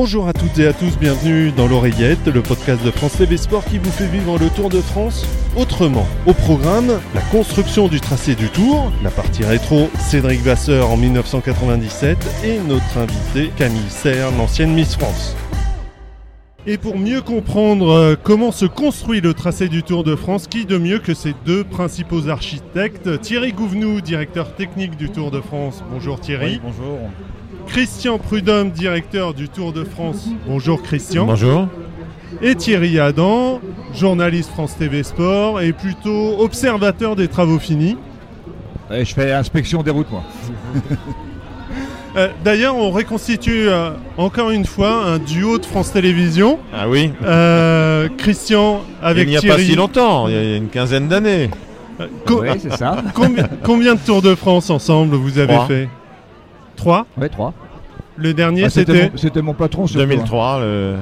Bonjour à toutes et à tous, bienvenue dans l'oreillette, le podcast de France TV Sport qui vous fait vivre le Tour de France autrement. Au programme, la construction du tracé du Tour, la partie rétro, Cédric Vasseur en 1997 et notre invité Camille Serre, l'ancienne Miss France. Et pour mieux comprendre euh, comment se construit le tracé du Tour de France, qui de mieux que ces deux principaux architectes Thierry Gouvenou, directeur technique du Tour de France. Bonjour Thierry. Bonjour. Christian Prudhomme, directeur du Tour de France. Bonjour Christian. Bonjour. Et Thierry Adam, journaliste France TV Sport et plutôt observateur des travaux finis. Et je fais inspection des routes, moi. Euh, D'ailleurs, on reconstitue euh, encore une fois un duo de France Télévisions. Ah oui Euh, Christian avec Il n'y a Thierry. pas si longtemps, il y a une quinzaine d'années. Euh, co- Oui, c'est ça. combien, combien de Tours de France ensemble vous avez Trois. fait? Trois Oui, trois. Le dernier, Ah, c'était mon- C'était mon patron, surtout, hein. 2003, le-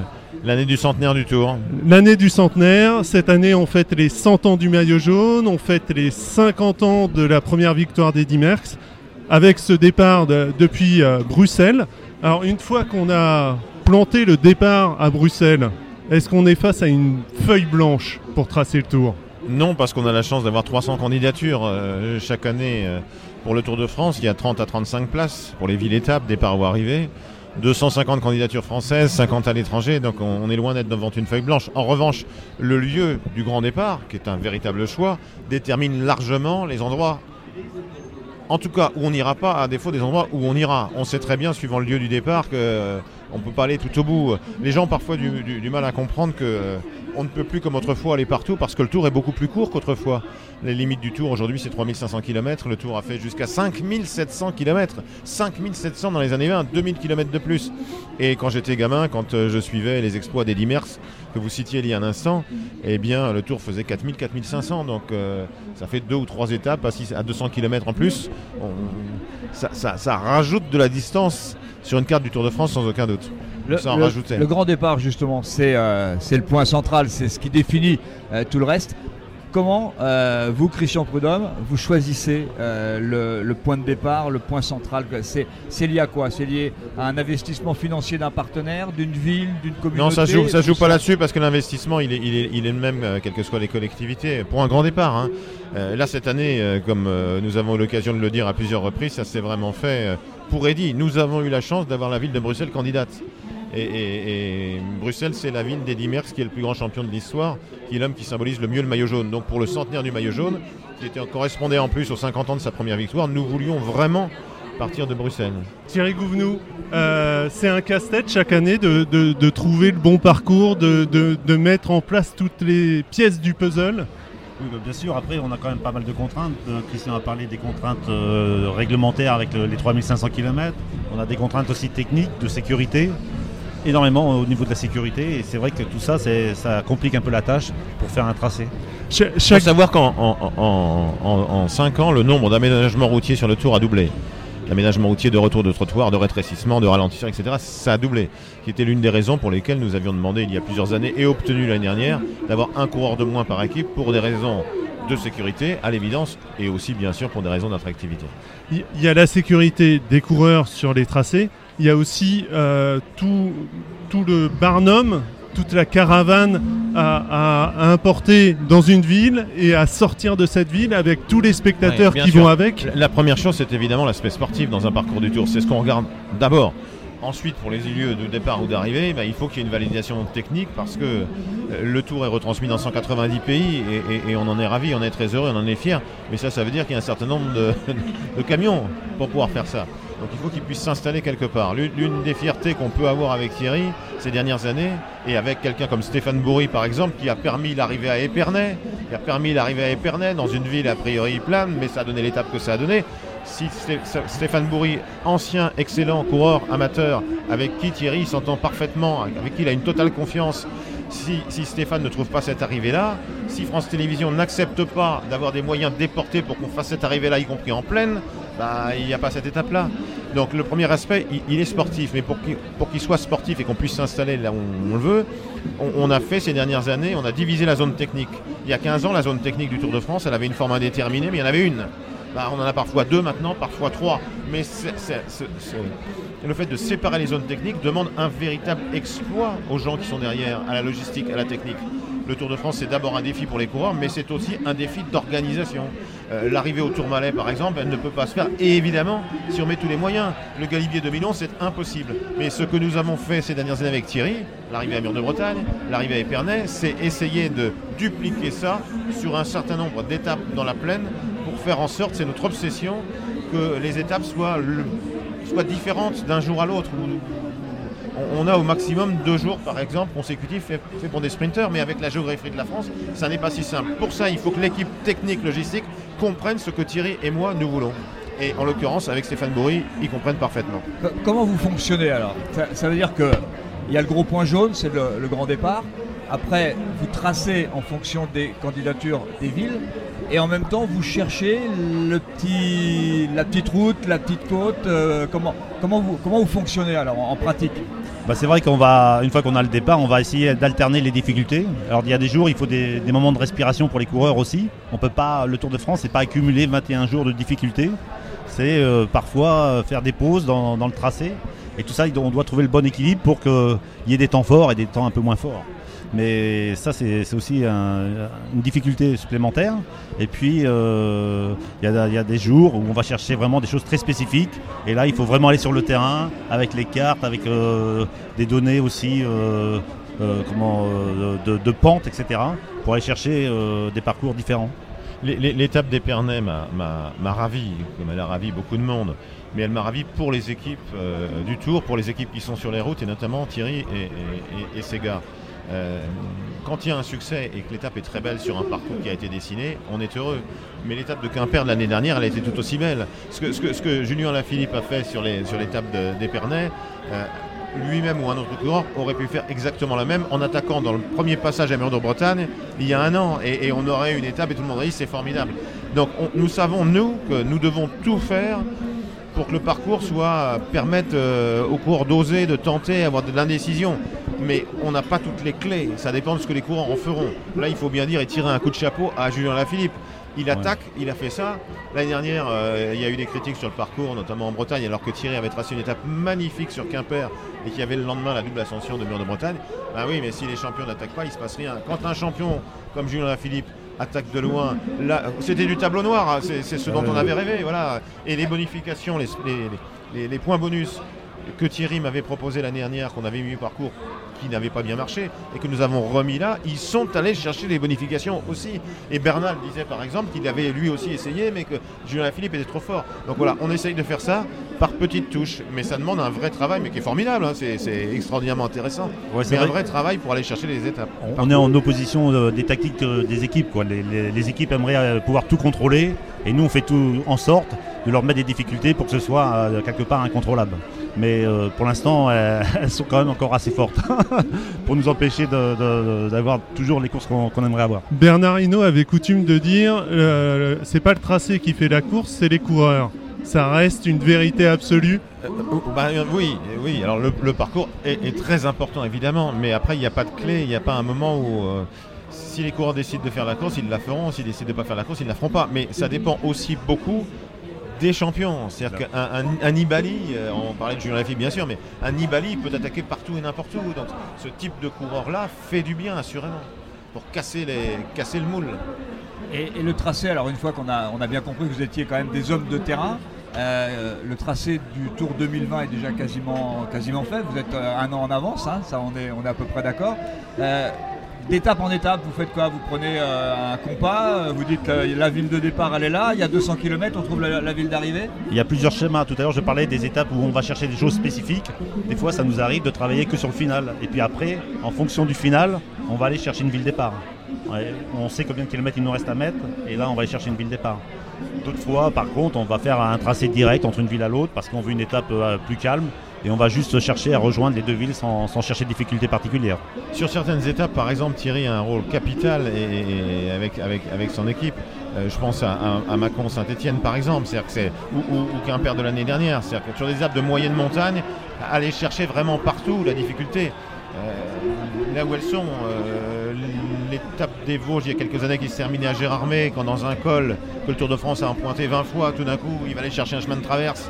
l'année du centenaire du Tour. l'année du centenaire. Cette année, on fête les 100 ans du maillot jaune, on fête les 50 ans de la première victoire d'Eddy Merckx, avec ce départ de- depuis euh, Bruxelles. Alors, une fois qu'on a planté le départ à Bruxelles, est-ce qu'on est face à une feuille blanche pour tracer le tour? Non, parce qu'on a la chance d'avoir 300 candidatures euh, chaque année euh, pour le Tour de France. Il y a 30 à 35 places pour les villes-étapes, départ ou arrivée. 250 candidatures françaises, 50 à l'étranger, donc on, est loin d'être devant une feuille blanche. En revanche, le lieu du grand départ, qui est un véritable choix, détermine largement les endroits, en tout cas où on n'ira pas, à défaut des endroits où on ira. On sait très bien, suivant le lieu du départ, que euh, on ne peut pas aller tout au bout. Les gens ont parfois du, mal à comprendre que on ne peut plus comme autrefois aller partout parce que le tour est beaucoup plus court qu'autrefois. Les limites du tour aujourd'hui c'est 3500 km, le tour a fait jusqu'à 5700 km. 5700 dans les années 20, 2000 km de plus. Et quand j'étais gamin, quand euh, je suivais les exploits d'Eddy Merckx, que vous citiez il y a un instant, eh bien le tour faisait 4000, 4500. Donc euh, ça fait deux ou trois étapes à, six- à 200 km en plus. Ça rajoute de la distance sur une carte du Tour de France sans aucun doute. Le, Ça en le- rajoutait. le grand départ, justement, c'est euh, c'est le point central, c'est ce qui définit euh, tout le reste. Comment, euh, vous, Christian Prudhomme, vous choisissez le, le point de départ, le point central C'est lié à quoi? C'est lié à un investissement financier d'un partenaire, d'une ville, d'une communauté Non, ça joue, ça joue pas là-dessus parce que l'investissement, il est, il, est, il est le même, quelles que soient les collectivités, pour un grand départ. hein. Là, cette année, comme nous avons eu l'occasion de le dire à plusieurs reprises, ça s'est vraiment fait pour Eddy. Nous avons eu la chance d'avoir la ville de Bruxelles candidate. Et, et- et Bruxelles, c'est la ville d'Eddy Merckx qui est le plus grand champion de l'histoire, qui est l'homme qui symbolise le mieux le maillot jaune. Donc pour le centenaire du maillot jaune, qui était, correspondait en plus aux 50 ans de sa première victoire, nous voulions vraiment partir de Bruxelles. Thierry Gouvenou, euh, c'est un casse-tête chaque année de, de- de trouver le bon parcours, de, de- de mettre en place toutes les pièces du puzzle? Oui, bah, bien sûr. Après, on a quand même pas mal de contraintes. Euh, Christian a parlé des contraintes euh, réglementaires avec le- les 3500 km. On a des contraintes aussi techniques, de sécurité, énormément au niveau de la sécurité. Et c'est vrai que tout ça, ça complique un peu la tâche pour faire un tracé. Cha- Il faut savoir qu'en en, en, en- en cinq ans, le nombre d'aménagements routiers sur le tour a doublé. L'aménagement routier de retour de trottoir, de rétrécissement, de ralentisseur, etc., ça a doublé. Qui était l'une des raisons pour lesquelles nous avions demandé il y a plusieurs années et obtenu l'année dernière d'avoir un coureur de moins par équipe pour des raisons de sécurité, à l'évidence, et aussi bien sûr pour des raisons d'attractivité. Il y a la sécurité des coureurs sur les tracés. Il y a aussi euh, tout, tout le barnum, toute la caravane à, à- à importer dans une ville et à sortir de cette ville avec tous les spectateurs Ouais, qui sûr. vont avec. La première chose, c'est évidemment l'aspect sportif dans un parcours du Tour. C'est ce qu'on regarde d'abord. Ensuite, pour les lieux de départ ou d'arrivée, bah, il faut qu'il y ait une validation technique parce que euh, le Tour est retransmis dans 190 pays et, et- et on en est ravi, on est très heureux, on en est fier. Mais ça, ça veut dire qu'il y a un certain nombre de, de camions pour pouvoir faire ça. Donc il faut qu'ils puissent s'installer quelque part. L'une des fiertés qu'on peut avoir avec Thierry ces dernières années, et avec quelqu'un comme Stéphane Bourri par exemple, qui a permis l'arrivée à Épernay, qui a permis l'arrivée à Épernay dans une ville a priori plane, mais ça a donné l'étape que ça a donné. Si Sté- Stéphane Bourri, ancien excellent coureur amateur, avec qui Thierry s'entend parfaitement, avec qui il a une totale confiance, si, si Stéphane ne trouve pas cette arrivée-là, si France Télévisions n'accepte pas d'avoir des moyens déportés pour qu'on fasse cette arrivée-là, y compris en pleine, bah, il n'y a pas cette étape-là. Donc le premier aspect, il, est sportif, mais pour qu'il soit sportif et qu'on puisse s'installer là où on le veut, on, on a fait ces dernières années, on a divisé la zone technique. Il y a 15 ans, la zone technique du Tour de France, elle avait une forme indéterminée, mais il y en avait une. Bah, on en a parfois deux maintenant, parfois trois. Mais le fait de séparer les zones techniques demande un véritable exploit aux gens qui sont derrière, à la logistique, à la technique. Le Tour de France, c'est d'abord un défi pour les coureurs, mais c'est aussi un défi d'organisation. Euh, l'arrivée au Tourmalet, par exemple, elle ne peut pas se faire. Et évidemment, si on met tous les moyens, le Galibier 2011, c'est impossible. Mais ce que nous avons fait ces dernières années avec Thierry, l'arrivée à Mur de Bretagne, l'arrivée à Épernay, c'est essayer de dupliquer ça sur un certain nombre d'étapes dans la plaine pour faire en sorte, c'est notre obsession, que les étapes soient, soient différentes d'un jour à l'autre, on a au maximum deux jours, par exemple, consécutifs fait, pour des sprinteurs, mais avec la géographie de la France, ça n'est pas si simple. Pour ça, il faut que l'équipe technique logistique comprenne ce que Thierry et moi nous voulons. Et en l'occurrence, avec Stéphane Bourri, ils comprennent parfaitement. Comment vous fonctionnez alors? Ça, veut dire qu'il y a le gros point jaune, c'est le, grand départ. Après, vous tracez en fonction des candidatures des villes. Et en même temps, vous cherchez la petite route, la petite côte. Euh, comment, comment, vous, comment vous fonctionnez alors en pratique? Bah, c'est vrai qu'on va, une fois qu'on a le départ, on va essayer d'alterner les difficultés. Alors il y a des jours, il faut des, moments de respiration pour les coureurs aussi. On peut pas, le Tour de France, c'est pas accumuler 21 jours de difficultés. C'est euh, parfois euh, faire des pauses dans, dans, le tracé. Et tout ça, on doit trouver le bon équilibre pour qu'il y ait des temps forts et des temps un peu moins forts. Mais ça, c'est aussi une difficulté supplémentaire. Et puis, euh, il y, a des jours où on va chercher vraiment des choses très spécifiques. Et là, il faut vraiment aller sur le terrain avec les cartes, avec euh, des données aussi euh, comment, de, pente, etc. pour aller chercher des parcours différents. L'étape d'Épernay m'a ravi, comme elle a ravi beaucoup de monde mais elle m'a ravi pour les équipes du Tour, pour les équipes qui sont sur les routes, et notamment Thierry et, et, et ses gars. Euh, quand il y a un succès et que l'étape est très belle sur un parcours qui a été dessiné, on est heureux. Mais l'étape de Quimper de l'année dernière, elle a été tout aussi belle. Ce que, Julien Lafilippe a fait sur l'étape d'Épernay, euh, lui-même ou un autre coureur aurait pu faire exactement la même en attaquant dans le premier passage à Mur de Bretagne il y a un an et, on aurait une étape et tout le monde aurait dit c'est formidable. Donc nous savons nous que nous devons tout faire pour que le parcours soit permette euh, aux coureurs d'oser, de tenter, avoir de l'indécision mais on n'a pas toutes les clés. Ça dépend de ce que les courants en feront. Là, il faut bien dire et tirer un coup de chapeau à Julien Lafilippe. Il attaque, il a fait ça. L'année dernière, euh, il y a eu des critiques sur le parcours, notamment en Bretagne, alors que Thierry avait tracé une étape magnifique sur Quimper et qu'il y avait le lendemain la double ascension de Mur de Bretagne. Ah oui, mais si les champions n'attaquent pas, il ne se passe rien. Quand un champion comme Julien Lafilippe attaque de loin, c'était du tableau noir, hein. c'est ce dont on avait rêvé. Voilà. Et les bonifications, les points bonus que Thierry m'avait proposé l'année dernière, qu'on avait mis au parcours, qui n'avait pas bien marché, et que nous avons remis là, ils sont allés chercher les bonifications aussi. Et Bernal disait par exemple qu'il avait lui aussi essayé, mais que Julien Philippe était trop fort. Donc voilà, on essaye de faire ça par petites touches, mais ça demande un vrai travail, mais qui est formidable, hein. c'est extraordinairement intéressant. c'est un vrai travail pour aller chercher les étapes. On, est en opposition euh, des tactiques euh, des équipes. Quoi. Les, équipes aimeraient euh, pouvoir tout contrôler, et nous on fait tout en sorte de leur mettre des difficultés pour que ce soit quelque part incontrôlable mais euh, pour l'instant, elles sont quand même encore assez fortes pour nous empêcher d'avoir toujours les courses qu'on aimerait avoir. Bernard Hinault avait coutume de dire euh, c'est pas le tracé qui fait la course, c'est les coureurs. Ça reste une vérité absolue. Euh, bah, oui, oui. Alors le, parcours est, très important évidemment, mais après il n'y a pas de clé, il n'y a pas un moment où si les coureurs décident de faire la course, ils la feront. S'ils décident de ne pas faire la course, ils ne la feront pas. Mais ça dépend aussi beaucoup des champions. C'est-à-dire qu'un Nibali, euh, on parlait de Julien Lafilippe bien sûr, mais un Nibali peut attaquer partout et n'importe où. Donc ce type de coureur-là fait du bien assurément pour casser, les, casser le moule. Et, le tracé, alors une fois qu'on a, on a bien compris que vous étiez quand même des hommes de terrain, euh, le tracé du Tour 2020 est déjà quasiment, quasiment fait. Vous êtes euh, un an en avance, hein, ça on est, on est à peu près d'accord d'étape en étape, vous faites quoi? Vous prenez euh, un compas, euh, vous dites que la ville de départ elle est là, il y a 200 km, on trouve la, ville d'arrivée? Il y a plusieurs schémas. Tout à l'heure je parlais des étapes où on va chercher des choses spécifiques. Des fois ça nous arrive de travailler que sur le final. Et puis après, en fonction du final, on va aller chercher une ville départ. on sait combien de kilomètres il nous reste à mettre et là on va aller chercher une ville départ. D'autres fois par contre on va faire un tracé direct entre une ville à l'autre parce qu'on veut une étape euh, plus calme et on va juste chercher à rejoindre les deux villes sans, chercher de difficultés particulières. Sur certaines étapes, par exemple, Thierry a un rôle capital et, avec, avec, avec son équipe. Euh, je pense à, à, Macon Saint-Etienne par exemple, c'est-à-dire que c'est ou, ou, Quimper de l'année dernière, c'est-à-dire que sur des étapes de moyenne montagne, aller chercher vraiment partout la difficulté. Euh, là où elles sont, euh, l'étape des Vosges il y a quelques années qui se terminait à Gérardmer, quand dans un col que le Tour de France a emprunté 20 fois, tout d'un coup il va aller chercher un chemin de traverse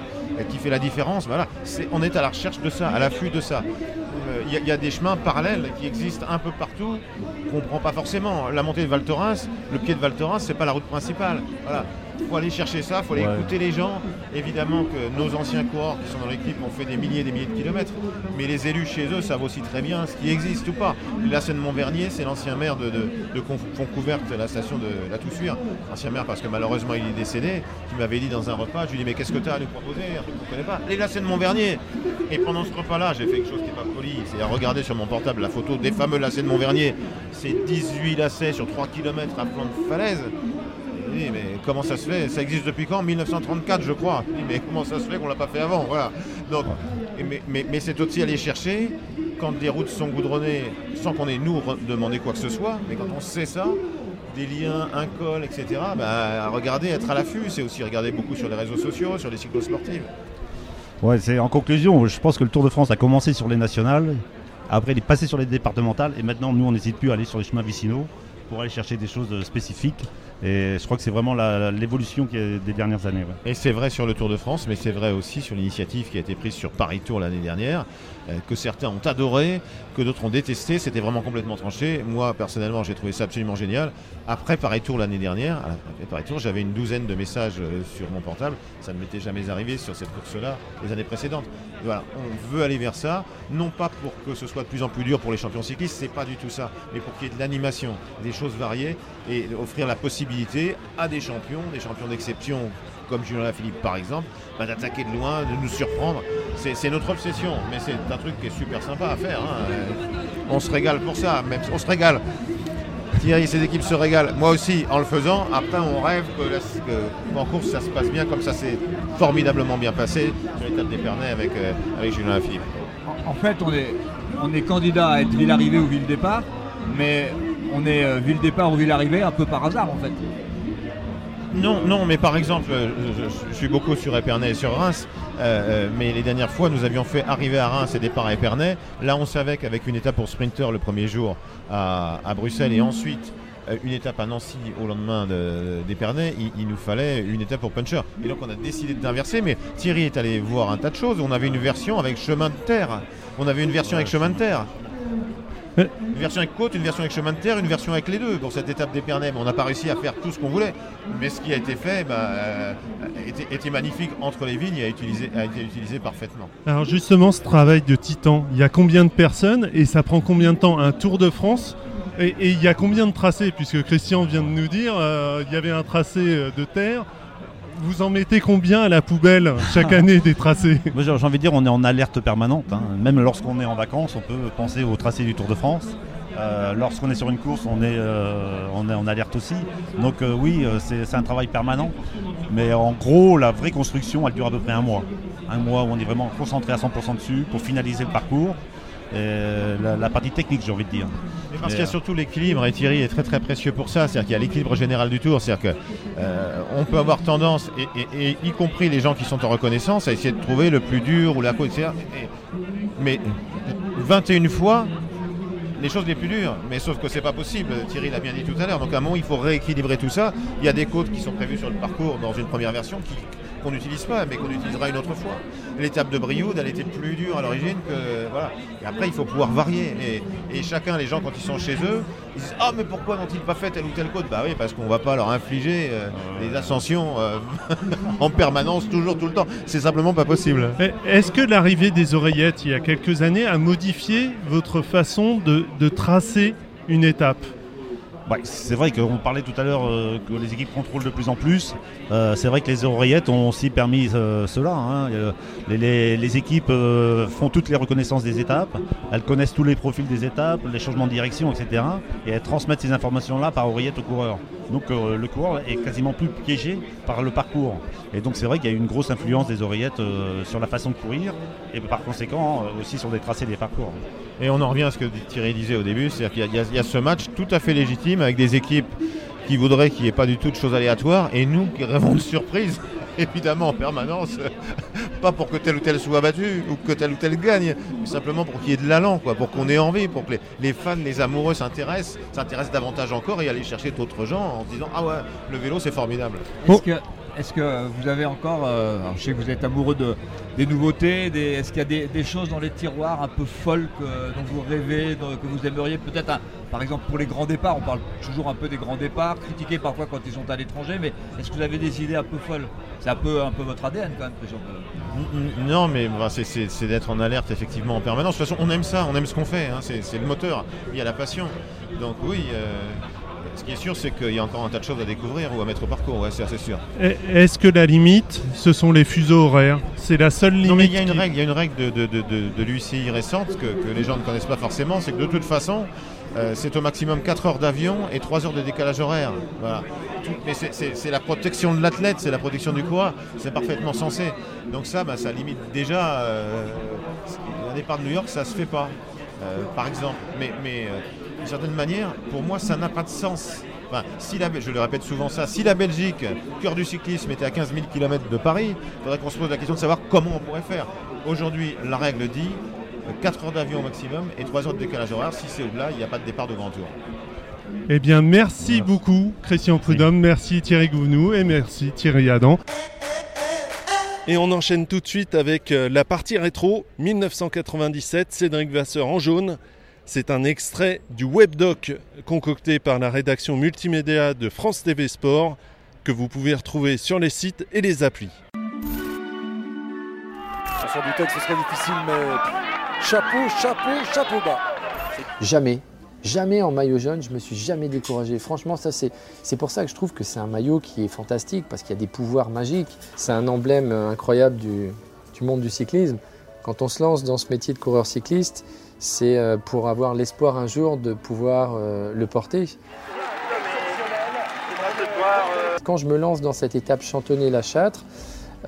qui fait la différence. Voilà, on est à la recherche de ça, à l'affût de ça. Il euh, y, a des chemins parallèles qui existent un peu partout qu'on ne comprend pas forcément. La montée de Val Thorens, le pied de Val Thorens, c'est pas la route principale. Il faut aller chercher ça, il faut aller écouter les gens. Évidemment que nos anciens coureurs qui sont dans l'équipe ont fait des milliers et des milliers de kilomètres, mais les élus chez eux savent aussi très bien ce qui existe ou pas. La seine Montvernier, c'est l'ancien maire de, de, de la station de la Toussuire. Ancien maire parce que malheureusement il est décédé, qui m'avait dit dans un repas, je lui ai dit mais qu'est-ce que tu as à nous proposer? Qu'on ne connaît pas. Et la Seine Montvernier. Et pendant ce repas-là, j'ai fait quelque chose qui n'est pas poli, c'est à regarder sur mon portable la photo des fameux lacets de Montvernier. C'est 18 lacets sur 3 km à flanc de falaise mais comment ça se fait? Ça existe depuis quand? 1934, je crois. mais comment ça se fait qu'on l'a pas fait avant? Voilà. Donc, mais, c'est aussi aller chercher quand des routes sont goudronnées sans qu'on ait nous demandé quoi que ce soit, mais quand on sait ça, des liens, un col, etc., bah, regarder, être à l'affût, c'est aussi regarder beaucoup sur les réseaux sociaux, sur les cyclosportives. Ouais, c'est en conclusion, je pense que le Tour de France a commencé sur les nationales, après il est passé sur les départementales, et maintenant nous on n'hésite plus à aller sur les chemins vicinaux pour aller chercher des choses spécifiques et je crois que c'est vraiment l'évolution des dernières années. Et c'est vrai sur le Tour de France, mais c'est vrai aussi sur l'initiative qui a été prise sur Paris Tour l'année dernière, euh, que certains ont adoré, que d'autres ont détesté. C'était vraiment complètement tranché. Moi, personnellement, j'ai trouvé ça absolument génial. Après Paris Tour l'année dernière, Paris Tour, j'avais une douzaine de messages euh, sur mon portable. Ça ne m'était jamais arrivé sur cette course-là les années précédentes. Voilà, on veut aller vers ça, non pas pour que ce soit de plus en plus dur pour les champions cyclistes, c'est pas du tout ça, mais pour qu'il y ait de l'animation, des choses variées et offrir la possibilité à des champions, des champions d'exception comme Julien Philippe par exemple, bah, d'attaquer de loin, de nous surprendre. C'est notre obsession, mais c'est un truc qui est super sympa à faire. Hein. On se régale pour ça, on se régale. Thierry et ses équipes se régalent. Moi aussi, en le faisant. Après, on rêve que, course, ça se passe bien, comme ça s'est formidablement bien passé sur l'étape d'Épernay avec, euh, avec Julien Philippe. En, fait, on est, on est candidat à être ville arrivée ou ville départ, mais on est euh, ville départ ou ville arrivée un peu par hasard en fait. Non, non, mais par exemple, je, suis beaucoup sur Épernay et sur Reims, euh, euh, mais les dernières fois, nous avions fait arriver à Reims et départ à Épernay. Là, on savait qu'avec une étape pour sprinter le premier jour à, Bruxelles et ensuite une étape à Nancy au lendemain d'Épernay, il, nous fallait une étape pour puncher. Et donc on a décidé d'inverser, mais Thierry est allé voir un tas de choses. On avait une version avec chemin de terre. On avait une version avec chemin de terre. Une version avec côte, une version avec chemin de terre, une version avec les deux pour cette étape d'Épernay. On n'a pas réussi à faire tout ce qu'on voulait. Mais ce qui a été fait bah, euh, était, magnifique entre les vignes et a, été utilisé parfaitement. Alors justement, ce travail de titan, il y a combien de personnes et ça prend combien de temps? Un Tour de France? Et, il y a combien de tracés? Puisque Christian vient de nous dire, euh, il y avait un tracé euh, de terre, vous en mettez combien à la poubelle chaque année des tracés? J'ai envie de dire, on est en alerte permanente. Hein. Même lorsqu'on est en vacances, on peut penser au tracé du Tour de France. Euh, lorsqu'on est sur une course, on est, euh, on est en alerte aussi. Donc euh, oui, c'est un travail permanent. Mais en gros, la vraie construction, elle dure à peu près un mois. Un mois où on est vraiment concentré à 100% dessus pour finaliser le parcours. La, partie technique, j'ai envie de dire. parce qu'il y a surtout l'équilibre, et Thierry est très très précieux pour ça, c'est-à-dire qu'il y a l'équilibre général du tour, c'est-à-dire qu'on peut avoir tendance, et, y compris les gens qui sont en reconnaissance, à essayer de trouver le plus dur ou la côte, etc. mais 21 fois, les choses les plus dures. Mais sauf que c'est pas possible. Thierry l'a bien dit tout à l'heure. Donc à un moment, il faut rééquilibrer tout ça. Il y a des côtes qui sont prévues sur le parcours dans une première version qui qu'on n'utilise pas, mais qu'on utilisera une autre fois. L'étape de Brioude, elle était plus dure à l'origine que. Voilà. Et après, il faut pouvoir varier. Et, chacun, les gens, quand ils sont chez eux, ils disent Ah, mais pourquoi n'ont-ils pas fait telle ou telle côte? Bah oui, parce qu'on ne va pas leur infliger euh, des ascensions euh, en permanence, toujours, tout le temps. C'est simplement pas possible. Est-ce que l'arrivée des oreillettes, il y a quelques années, a modifié votre façon de tracer une étape? C'est vrai qu'on parlait tout à l'heure euh, que les équipes contrôlent de plus en plus. Euh, c'est vrai que les oreillettes ont aussi permis euh, cela. Hein. Les, équipes font toutes les reconnaissances des étapes, elles connaissent tous les profils des étapes, les changements de direction, etc. Et elles transmettent ces informations-là par oreillette au coureur. Donc le coureur est quasiment plus piégé par le parcours. Et donc c'est vrai qu'il y a une grosse influence des oreillettes sur la façon de courir et par conséquent aussi sur les tracés des parcours. Et on en revient à ce que Thierry disait au début, c'est-à-dire qu'il y, a ce match tout à fait légitime avec des équipes qui voudraient qu'il n'y ait pas du tout de choses aléatoires et nous qui rêvons de surprise, évidemment en permanence, pas pour que tel ou tel soit battu ou que tel ou tel gagne, mais simplement pour qu'il y ait de l'allant, quoi, pour qu'on ait envie, pour que les, les fans, les amoureux s'intéressent, s'intéressent davantage encore et aller chercher d'autres gens en se disant ah ouais, le vélo c'est formidable. Est-ce que, est-ce que vous avez encore, euh, je sais que vous êtes amoureux de, des nouveautés, des- est-ce qu'il y a des, choses dans les tiroirs un peu folles que- dont vous rêvez, que vous aimeriez peut-être, par exemple pour les grands départs, on parle toujours un peu des grands départs, critiqués parfois quand ils sont à l'étranger, mais est-ce que vous avez des idées un peu folles C'est un peu, un peu votre ADN quand même, Christian. N- Non, mais c'est- d'être en alerte effectivement en permanence. De toute façon, on aime ça, on aime ce qu'on fait, hein, c'est c'est le moteur, il y a la passion. Donc oui, euh, ce qui est sûr, c'est qu'il y a encore un tas de choses à découvrir ou à mettre au parcours, ouais, c'est assez sûr. Est-ce que la limite, ce sont les fuseaux horaires? C'est la seule limite Non mais il y a une qui- règle, il y a une règle de, de, de, de- l'UCI récente que, que les gens ne connaissent pas forcément, c'est que de toute façon, euh, c'est au maximum 4 heures d'avion et 3 heures de décalage horaire. Voilà. Tout- mais c'est- la protection de l'athlète, c'est la protection du coureur, c'est parfaitement censé. Donc ça, bah, ça limite déjà euh, un départ de New York, ça se fait pas, euh, par exemple. Mais, mais euh, d'une certaine manière, pour moi, ça n'a pas de sens. Enfin, si la, je le répète souvent ça, si la Belgique, cœur du cyclisme, était à 15 000 km de Paris, il faudrait qu'on se pose la question de savoir comment on pourrait faire. Aujourd'hui, la règle dit euh, 4 heures d'avion au maximum et 3 heures de décalage horaire. Si c'est au-delà, il n'y a pas de départ de grand tour. Eh bien, merci Merci. beaucoup, Christian Prudhomme, merci Thierry Gouvenou et merci Thierry Adam. Et on enchaîne tout de suite avec euh, la partie rétro 1997, Cédric Vasseur en jaune. C'est un extrait du webdoc concocté par la rédaction multimédia de France TV Sport que vous pouvez retrouver sur les sites et les applis. S'en doutait que ce serait difficile, mais chapeau, chapeau, chapeau bas. Jamais. Jamais en maillot jaune, je me suis jamais découragé. Franchement, ça c'est c'est pour ça que je trouve que c'est un maillot qui est fantastique parce qu'il y a des pouvoirs magiques. C'est un emblème incroyable du, du monde du cyclisme. Quand on se lance dans ce métier de coureur cycliste, c'est euh, pour avoir l'espoir un jour de pouvoir euh, le porter. Quand je me lance dans cette étape chantonnay-la Châtre,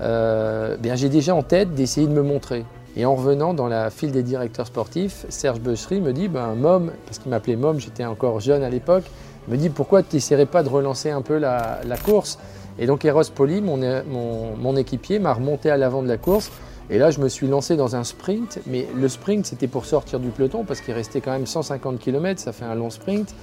euh, bien j'ai déjà en tête d'essayer de me montrer. Et en revenant dans la file des directeurs sportifs, Serge Bechery me dit, ben, Mom, parce qu'il m'appelait Mom, j'étais encore jeune à l'époque, me dit pourquoi tu n'essaierais pas de relancer un peu la, course? Et donc Eros Poli, mon équipier, m'a remonté à l'avant de la course. Et là, je me suis lancé dans un sprint, mais le sprint, c'était pour sortir du peloton, parce qu'il restait quand même 150 km, ça fait un long sprint.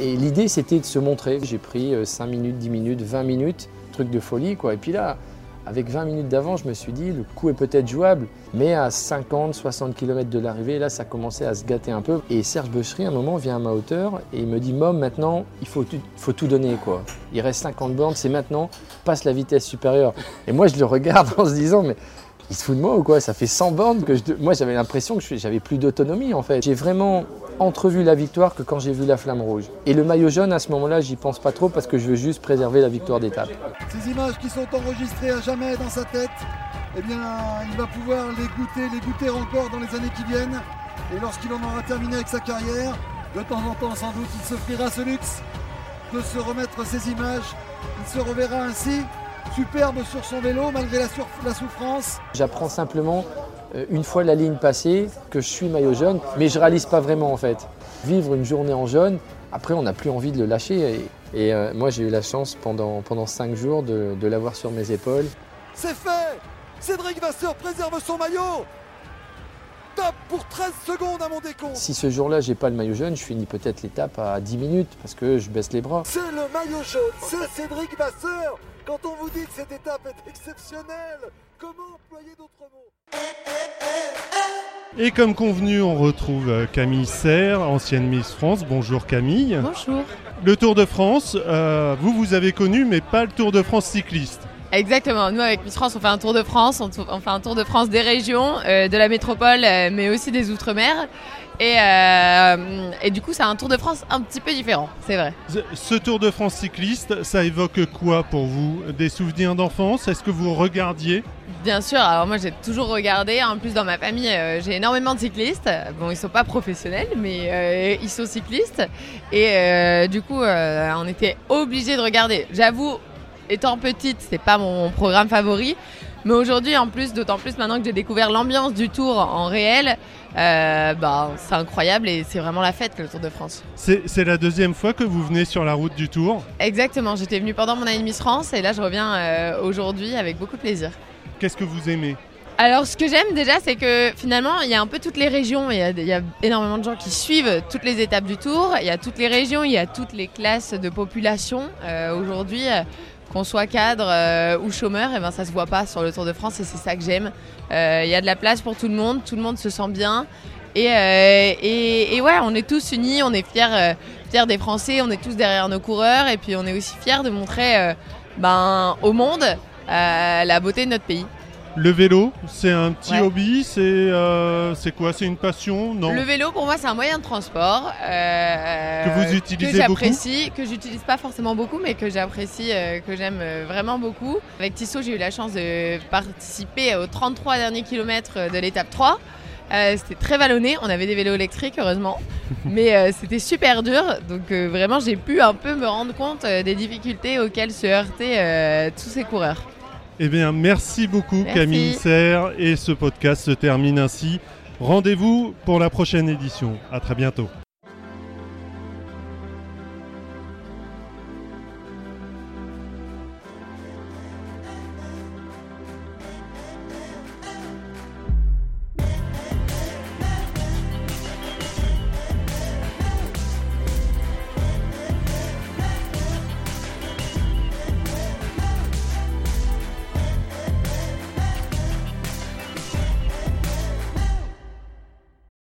Et l'idée, c'était de se montrer. J'ai pris euh, 5 minutes, 10 minutes, 20 minutes, truc de folie, quoi. Et puis là, avec 20 minutes d'avance, je me suis dit, le coup est peut-être jouable, mais à 50, 60 km de l'arrivée, là, ça commençait à se gâter un peu. Et Serge Bechery, à un moment, vient à ma hauteur et il me dit, Mom, maintenant, il faut, tout- faut tout donner, quoi. Il reste 50 bornes, c'est maintenant, passe la vitesse supérieure. Et moi, je le regarde en se disant, mais il se fout de moi ou quoi? Ça fait 100 bornes que je... Moi, j'avais l'impression que j'avais plus d'autonomie, en fait. J'ai vraiment entrevu la victoire que quand j'ai vu la flamme rouge. Et le maillot jaune, à ce moment-là, j'y pense pas trop parce que je veux juste préserver la victoire d'étape. Ces images qui sont enregistrées à jamais dans sa tête, eh bien, il va pouvoir les goûter, les goûter encore dans les années qui viennent. Et lorsqu'il en aura terminé avec sa carrière, de temps en temps, sans doute, il s'offrira ce luxe de se remettre ces images. Il se reverra ainsi, superbe sur son vélo, malgré la, souffrance. J'apprends simplement, euh, une fois la ligne passée, que je suis maillot jaune, mais je réalise pas vraiment en fait. Vivre une journée en jaune, après on n'a plus envie de le lâcher. Et, et, euh, moi j'ai eu la chance pendant, pendant cinq jours de, de l'avoir sur mes épaules. C'est fait Cédric Vasseur préserve son maillot Top pour 13 secondes à mon décompte Si ce jour-là j'ai pas le maillot jaune, je finis peut-être l'étape à 10 minutes parce que je baisse les bras. C'est le maillot jaune, c'est Cédric Vasseur Quand on vous dit que cette étape est exceptionnelle, comment employer d'autres mots? Et comme convenu, on retrouve euh, Camille Serre, ancienne Miss France. Bonjour Camille. Bonjour. Le Tour de France, euh, vous, vous avez connu, mais pas le Tour de France cycliste. Exactement. Nous, avec Miss France, on fait un tour de France. On, fait un tour de France des régions, euh, de la métropole, euh, mais aussi des outre-mer. Et, euh, et du coup, c'est un tour de France un petit peu différent, c'est vrai. Ce- Tour de France cycliste, ça évoque quoi pour vous? Des souvenirs d'enfance? Est-ce que vous regardiez? Bien sûr, alors moi j'ai toujours regardé, en plus dans ma famille euh, j'ai énormément de cyclistes, bon ils sont pas professionnels mais euh, ils sont cyclistes et du coup on était obligés de regarder. J'avoue, étant petite c'est pas mon programme favori, mais aujourd'hui en plus, d'autant plus maintenant que j'ai découvert l'ambiance du tour en réel, euh, bah, c'est incroyable et c'est vraiment la fête que le Tour de France. C'est la deuxième fois que vous venez sur la route du Tour. Exactement, j'étais venue pendant mon année Miss France et là je reviens euh, aujourd'hui avec beaucoup de plaisir. Qu'est-ce que vous aimez? Alors, ce que j'aime déjà, c'est que finalement, il y a un peu toutes les régions. Il y, a, il y a énormément de gens qui suivent toutes les étapes du tour. Il y a toutes les régions, il y a toutes les classes de population. Euh, Aujourd'hui, qu'on soit cadre euh, ou chômeur, et ben, ça se voit pas sur le Tour de France et c'est ça que j'aime. Euh, Il y a de la place pour tout le monde, tout le monde se sent bien. Et, euh, ouais, on est tous unis, on est fiers, euh, des Français, on est tous derrière nos coureurs et puis on est aussi fiers de montrer euh, ben, au monde euh, la beauté de notre pays. Le vélo, c'est un petit Ouais. hobby, c'est euh, c'est quoi? C'est une passion? Non Le vélo, pour moi, c'est un moyen de transport euh, Que vous utilisez que j'apprécie, que j'utilise pas forcément beaucoup, mais que j'apprécie, euh, que j'aime euh, vraiment beaucoup. Avec Tissot, j'ai eu la chance de participer aux 33 derniers kilomètres de l'étape 3. Euh, c'était très vallonné, on avait des vélos électriques heureusement, mais euh, c'était super dur. Donc euh, vraiment, j'ai pu un peu me rendre compte euh, des difficultés auxquelles se heurtaient euh, tous ces coureurs. Eh bien, merci beaucoup Merci. Camille Serre et ce podcast se termine ainsi. Rendez-vous pour la prochaine édition. À très bientôt.